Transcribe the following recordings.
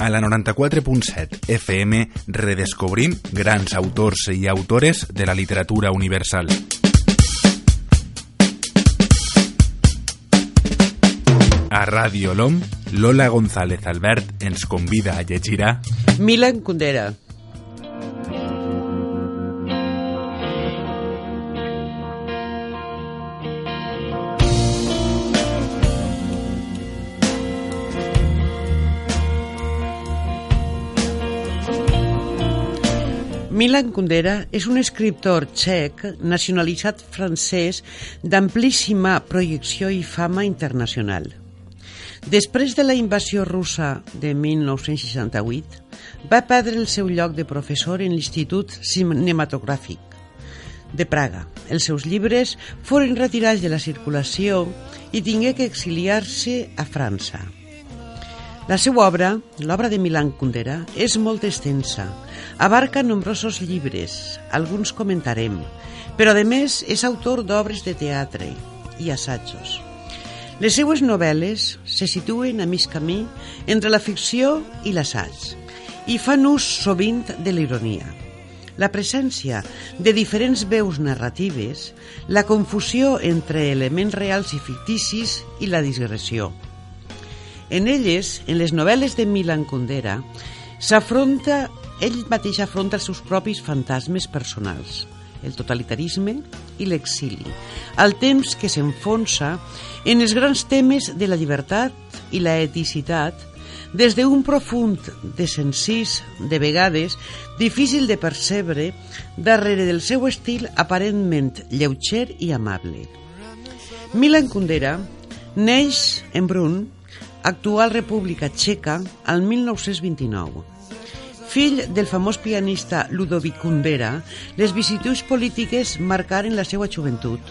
A la 94.7 FM redescobrim grans autors i autores de la literatura universal. A Ràdio LOM, Lola González Albert ens convida a llegir a Milan Kundera. Milan Kundera és un escriptor txec nacionalitzat francès d'amplíssima projecció i fama internacional. Després de la invasió russa de 1968, va perdre el seu lloc de professor en l'Institut Cinematogràfic de Praga. Els seus llibres foren retirats de la circulació i tingué que exiliar-se a França. La seva obra, l'obra de Milan Kundera, és molt extensa. Abarca nombrosos llibres, alguns comentarem, però a més és autor d'obres de teatre i assajos. Les seues novel·les se situen a mig camí entre la ficció i l'assaig i fan ús sovint de la ironia. La presència de diferents veus narratives, la confusió entre elements reals i ficticis i la digressió. En elles, en les novel·les de Milan Kundera, s'afronta, ell mateix afronta els seus propis fantasmes personals, el totalitarisme i l'exili, al temps que s'enfonsa en els grans temes de la llibertat i la eticitat des d'un profund desencís, de vegades, difícil de percebre darrere del seu estil aparentment lleuger i amable. Milan Kundera neix en Brun, actual República Txeca, al 1929. Fill del famós pianista Ludovic Kundera, les vicissituds polítiques marcaren la seva joventut,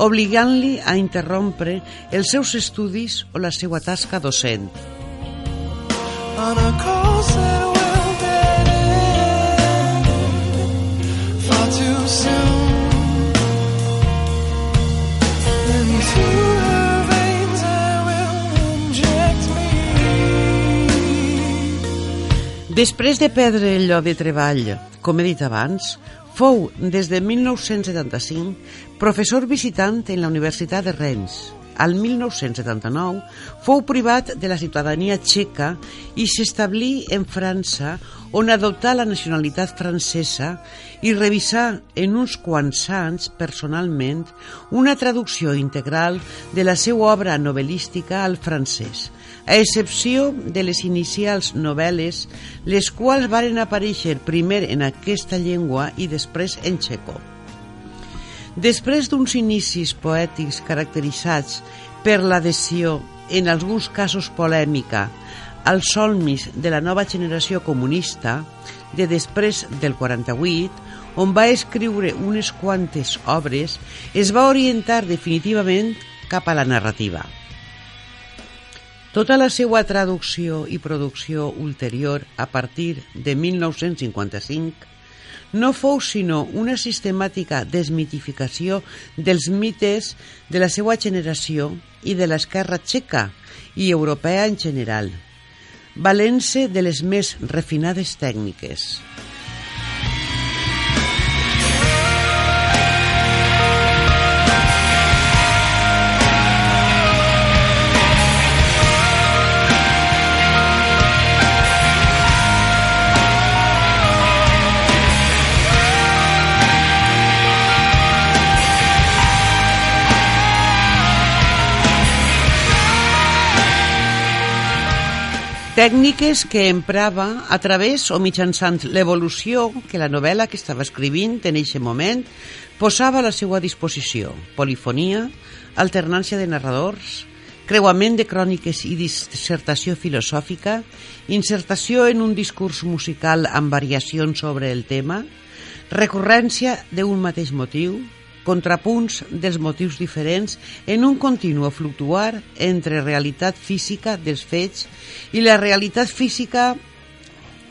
obligant-li a interrompre els seus estudis o la seva tasca docent. Soon Després de perdre el lloc de treball, com he dit abans, fou, des de 1975, professor visitant en la Universitat de Rennes. Al 1979 fou privat de la ciutadania txeca i s'establí en França, on adoptà la nacionalitat francesa i revisà en uns quants anys, personalment, una traducció integral de la seva obra novel·lística al francès, a excepció de les inicials novel·les, les quals varen aparèixer primer en aquesta llengua i després en txeco. Després d'uns inicis poètics caracteritzats per l'adhesió, en alguns casos polèmica, als solmis de la nova generació comunista, de després del 48, on va escriure unes quantes obres, es va orientar definitivament cap a la narrativa. Tota la seva traducció i producció ulterior a partir de 1955 no fou sinó una sistemàtica desmitificació dels mites de la seva generació i de l'esquerra txeca i europea en general, valent-se de les més refinades tècniques. Tècniques que emprava a través o mitjançant l'evolució que la novel·la que estava escrivint en aquest moment posava a la seva disposició. Polifonia, alternància de narradors, creuament de cròniques i dissertació filosòfica, insertació en un discurs musical amb variacions sobre el tema, recurrència d'un mateix motiu, contrapunts dels motius diferents en un continu fluctuar entre realitat física dels fets i la realitat física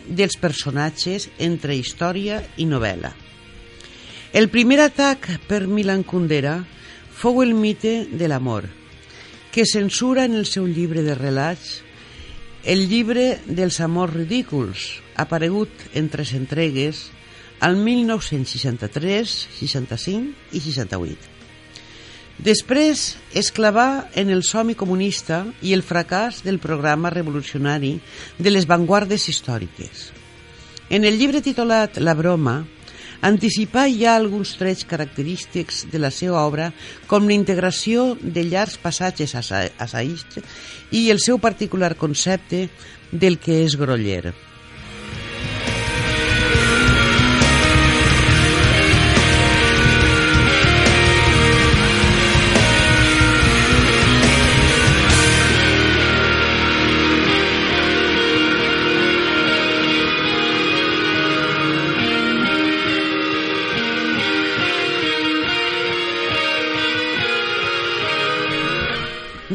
dels personatges entre història i novel·la. El primer atac per Milan Kundera fou el mite de l'amor, que censura en el seu llibre de relats El llibre dels amors ridículs, aparegut en tres entregues al 1963, 65 i 68. Després es clavà en el somni comunista i el fracàs del programa revolucionari de les vanguardes històriques. En el llibre titulat La broma, anticipar ja alguns trets característics de la seva obra com la integració de llargs passatges assaists i el seu particular concepte del que és groller.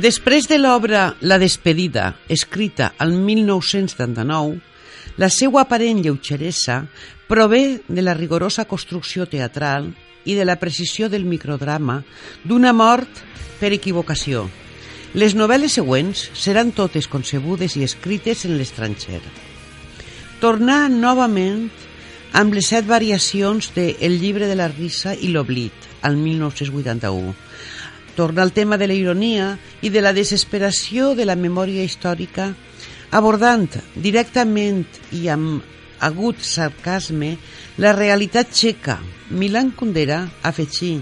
Després de l'obra La despedida, escrita al 1979, la seva aparent lleugeresa prové de la rigorosa construcció teatral i de la precisió del microdrama d'una mort per equivocació. Les novel·les següents seran totes concebudes i escrites en l'estranger. Tornar novament amb les set variacions de El llibre de la risa i l'oblit, al 1981, torna al tema de la ironia i de la desesperació de la memòria històrica, abordant directament i amb agut sarcasme la realitat txeca. Milan Kundera afegí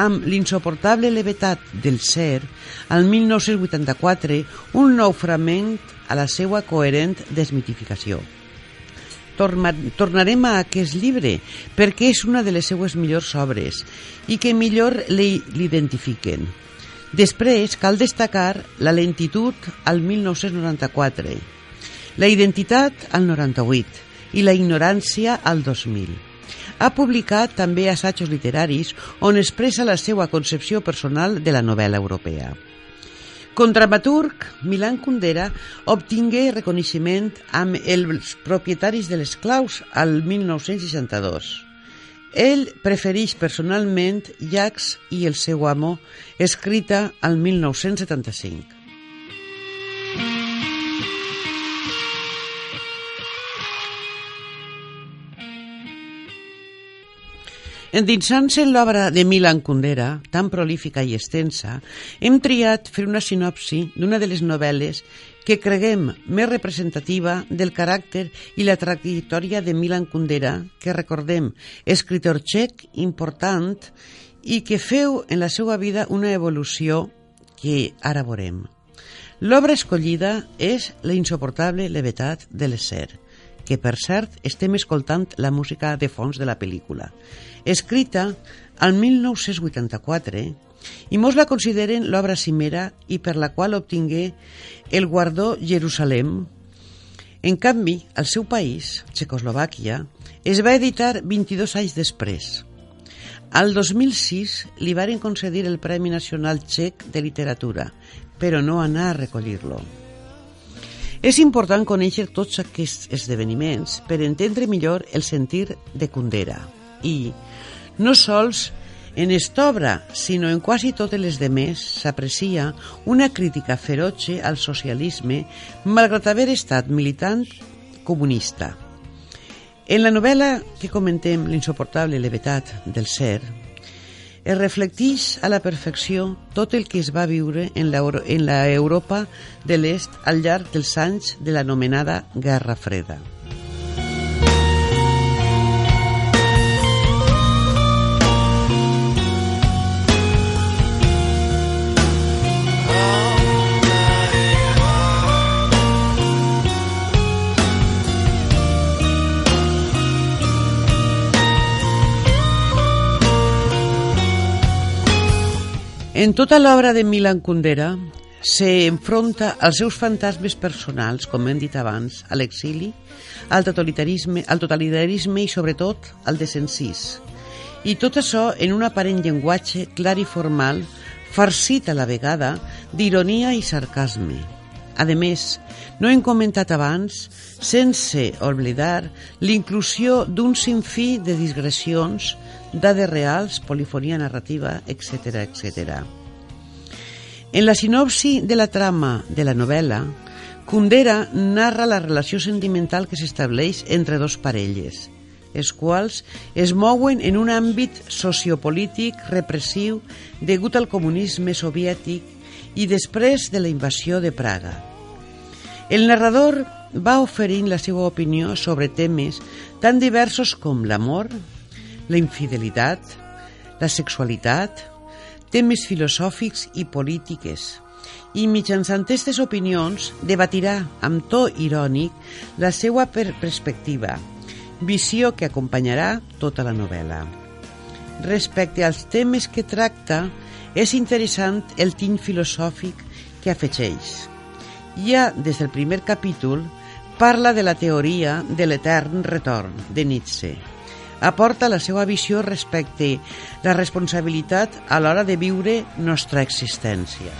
amb l'insoportable levetat del ser, al 1984, un nou fragment a la seva coherent desmitificació tornarem a aquest llibre perquè és una de les seues millors obres i que millor l'identifiquen. Després cal destacar la lentitud al 1994, la identitat al 98 i la ignorància al 2000. Ha publicat també assajos literaris on expressa la seva concepció personal de la novel·la europea. Com dramaturg, Milan Kundera obtingué reconeixement amb els propietaris de les claus al 1962. Ell prefereix personalment Jacques i el seu amo, escrita al 1975. Endinsant-se en l'obra de Milan Kundera, tan prolífica i extensa, hem triat fer una sinopsi d'una de les novel·les que creguem més representativa del caràcter i la trajectòria de Milan Kundera, que recordem, escritor txec important i que feu en la seva vida una evolució que ara veurem. L'obra escollida és la insoportable levetat de l'ésser, que per cert estem escoltant la música de fons de la pel·lícula escrita al 1984 i molts la consideren l'obra cimera i per la qual obtingué el guardó Jerusalem. En canvi, al seu país, Txecoslovàquia, es va editar 22 anys després. Al 2006 li varen concedir el Premi Nacional Txec de Literatura, però no anar a recollir-lo. És important conèixer tots aquests esdeveniments per entendre millor el sentir de Kundera i, no sols en esta obra, sinó en quasi totes les demés, s'aprecia una crítica feroce al socialisme malgrat haver estat militant comunista. En la novel·la que comentem, L'insoportable levetat del ser, es reflecteix a la perfecció tot el que es va viure en la, en la Europa de l'Est al llarg dels anys de l'anomenada Guerra Freda. En tota l'obra de Milan Kundera se enfronta als seus fantasmes personals, com hem dit abans, a l'exili, al totalitarisme, al totalitarisme i sobretot al desencís. I tot això en un aparent llenguatge clar i formal, farcit a la vegada d'ironia i sarcasme. A més, no hem comentat abans, sense oblidar l'inclusió d'un sinfí de digressions dades reals, polifonia narrativa, etc etc. En la sinopsi de la trama de la novel·la, Kundera narra la relació sentimental que s'estableix entre dos parelles, els quals es mouen en un àmbit sociopolític repressiu degut al comunisme soviètic i després de la invasió de Praga. El narrador va oferint la seva opinió sobre temes tan diversos com l'amor, la infidelitat, la sexualitat, temes filosòfics i polítiques, i mitjançant aquestes opinions debatirà amb to irònic la seva per perspectiva, visió que acompanyarà tota la novel·la. Respecte als temes que tracta, és interessant el tint filosòfic que afegeix. Ja des del primer capítol parla de la teoria de l'etern retorn de Nietzsche. Aporta la seva visió respecte la responsabilitat a l'hora de viure nostra existència.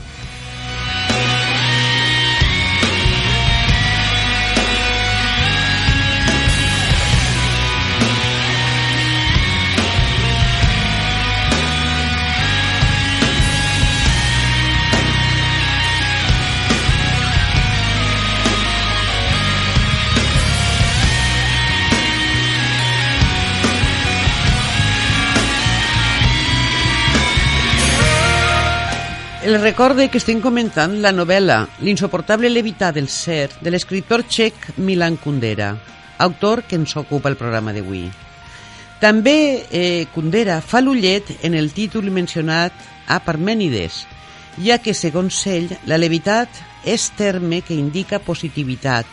El recorde que estem comentant la novel·la L'insoportable levitar del ser de l'escriptor txec Milan Kundera, autor que ens ocupa el programa d'avui. També eh, Kundera fa l'ullet en el títol mencionat a Parmènides, ja que, segons ell, la levitat és terme que indica positivitat,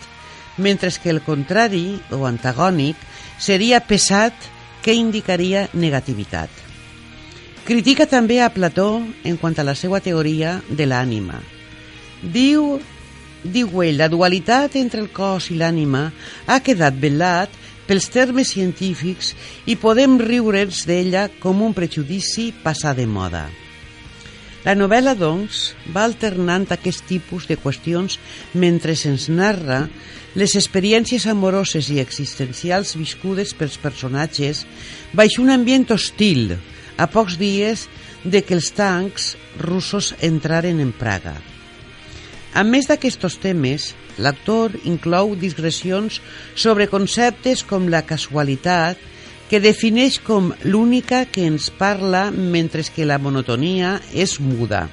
mentre que el contrari, o antagònic, seria pesat, que indicaria negativitat. Critica també a Plató en quant a la seva teoria de l'ànima. Diu, diu ell, la dualitat entre el cos i l'ànima ha quedat velat pels termes científics i podem riure'ns d'ella com un prejudici passar de moda. La novel·la, doncs, va alternant aquest tipus de qüestions mentre se'ns narra les experiències amoroses i existencials viscudes pels personatges baix un ambient hostil, a pocs dies de que els tancs russos entraren en Praga. A més d'aquests temes, l'actor inclou digressions sobre conceptes com la casualitat, que defineix com l'única que ens parla mentre que la monotonia és muda.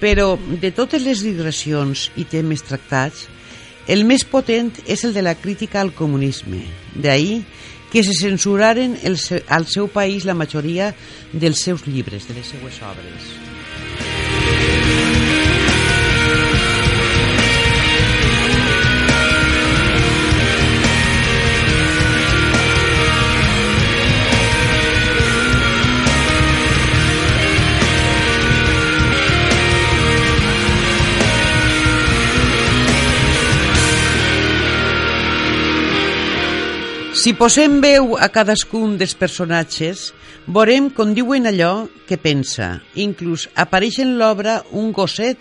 Però de totes les digressions i temes tractats, el més potent és el de la crítica al comunisme. D'ahir que se censuraren el, al seu país la majoria dels seus llibres, de les seues obres. Si posem veu a cadascun dels personatges, veurem com diuen allò que pensa. Inclús apareix en l'obra un gosset,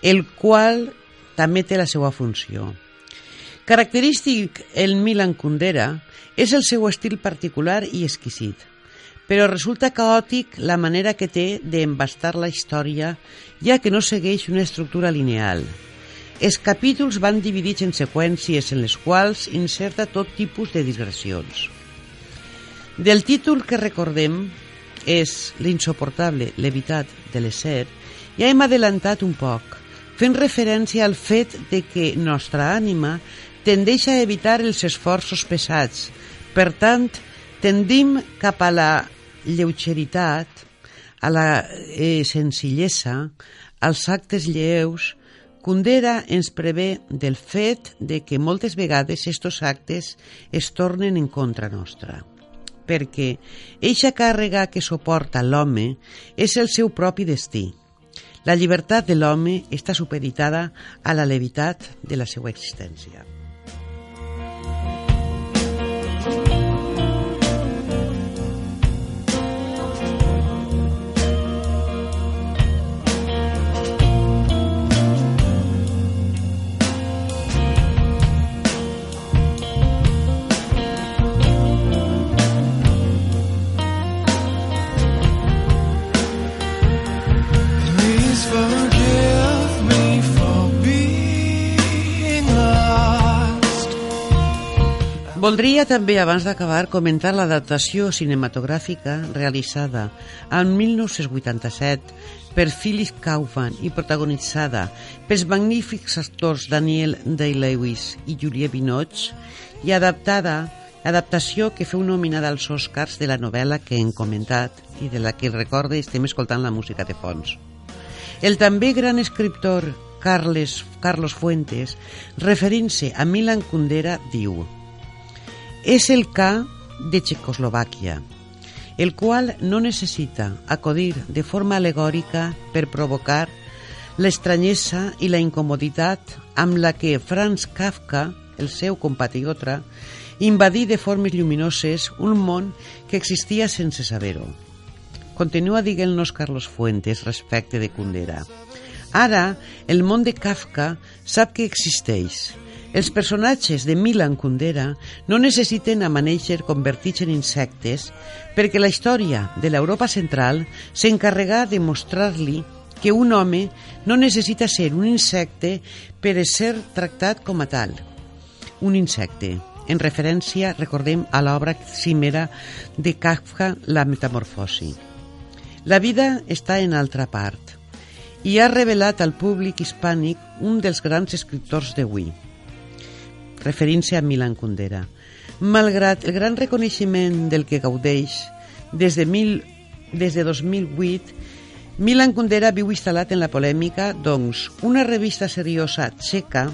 el qual també té la seva funció. Característic el Milan Kundera és el seu estil particular i exquisit, però resulta caòtic la manera que té d'embastar la història, ja que no segueix una estructura lineal. Els capítols van dividits en seqüències en les quals inserta tot tipus de digressions. Del títol que recordem és l'insoportable levitat de l'ésser, ja hem adelantat un poc, fent referència al fet de que nostra ànima tendeix a evitar els esforços pesats. Per tant, tendim cap a la lleugeritat, a la eh, senzillesa, als actes lleus, Kundera ens prevé del fet de que moltes vegades estos actes es tornen en contra nostra, perquè eixa càrrega que suporta l'home és el seu propi destí. La llibertat de l'home està supeditada a la levitat de la seva existència. Voldria també, abans d'acabar, comentar l'adaptació cinematogràfica realitzada en 1987 per Philip Kaufman i protagonitzada pels magnífics actors Daniel Day-Lewis i Julia Binoche i adaptada adaptació que feu nominada als Oscars de la novel·la que hem comentat i de la que recorde estem escoltant la música de fons. El també gran escriptor Carles, Carlos Fuentes, referint-se a Milan Kundera, diu És el K de Txecoslovàquia, el qual no necessita acudir de forma alegòrica per provocar l'estranyesa i la incomoditat amb la que Franz Kafka, el seu compatriota, invadir de formes lluminoses un món que existia sense saber-ho. Continua dient-nos Carlos Fuentes respecte de Kundera. Ara, el món de Kafka sap que existeix. Els personatges de Milan Kundera no necessiten amanèixer convertits en insectes perquè la història de l'Europa central s'encarrega de mostrar-li que un home no necessita ser un insecte per ser tractat com a tal. Un insecte, en referència, recordem, a l'obra cimera de Kafka, La metamorfosi. La vida està en altra part i ha revelat al públic hispànic un dels grans escriptors d'avui, referint-se a Milan Kundera. Malgrat el gran reconeixement del que gaudeix des de, mil, des de 2008, Milan Kundera viu instal·lat en la polèmica, doncs una revista seriosa txeca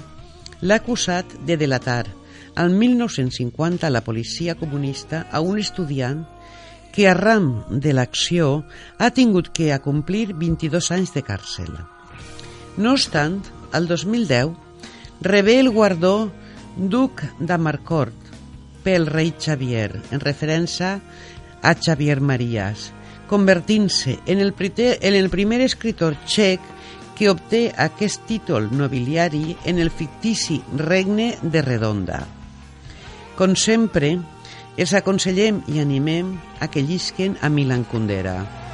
l'ha acusat de delatar al 1950 la policia comunista a un estudiant que arran de l'acció ha tingut que acomplir 22 anys de càrcel. No obstant, el 2010 rebé el guardó Duc d'Amarcord pel rei Xavier, en referència a Xavier Marías, convertint-se en, el en el primer escritor txec que obté aquest títol nobiliari en el fictici regne de Redonda. Com sempre, els aconsellem i animem a que llisquen a Milan Kundera.